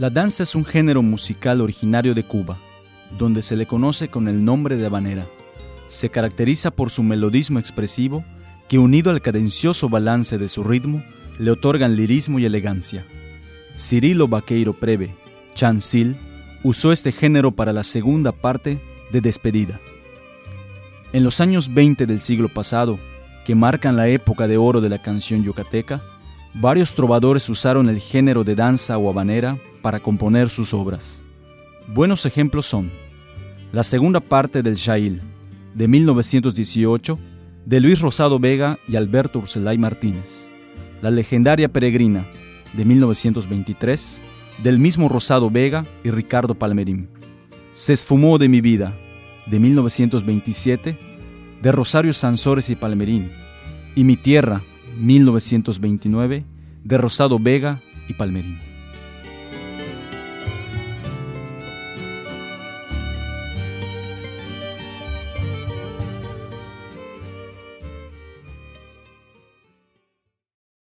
La danza es un género musical originario de Cuba, donde se le conoce con el nombre de habanera. Se caracteriza por su melodismo expresivo, que unido al cadencioso balance de su ritmo, le otorgan lirismo y elegancia. Cirilo Vaqueiro Preve, Chancil, usó este género para la segunda parte de Despedida. En los años 20 del siglo pasado, que marcan la época de oro de la canción yucateca, varios trovadores usaron el género de danza o habanera para componer sus obras. Buenos ejemplos son la segunda parte del Shail, de 1918, de Luis Rosado Vega y Alberto Urselay Martínez, la legendaria Peregrina, de 1923, del mismo Rosado Vega y Ricardo Palmerín. Se esfumó de mi vida, de 1927, de Rosario Sansores y Palmerín, y Mi Tierra, 1929, de Rosado Vega y Palmerín.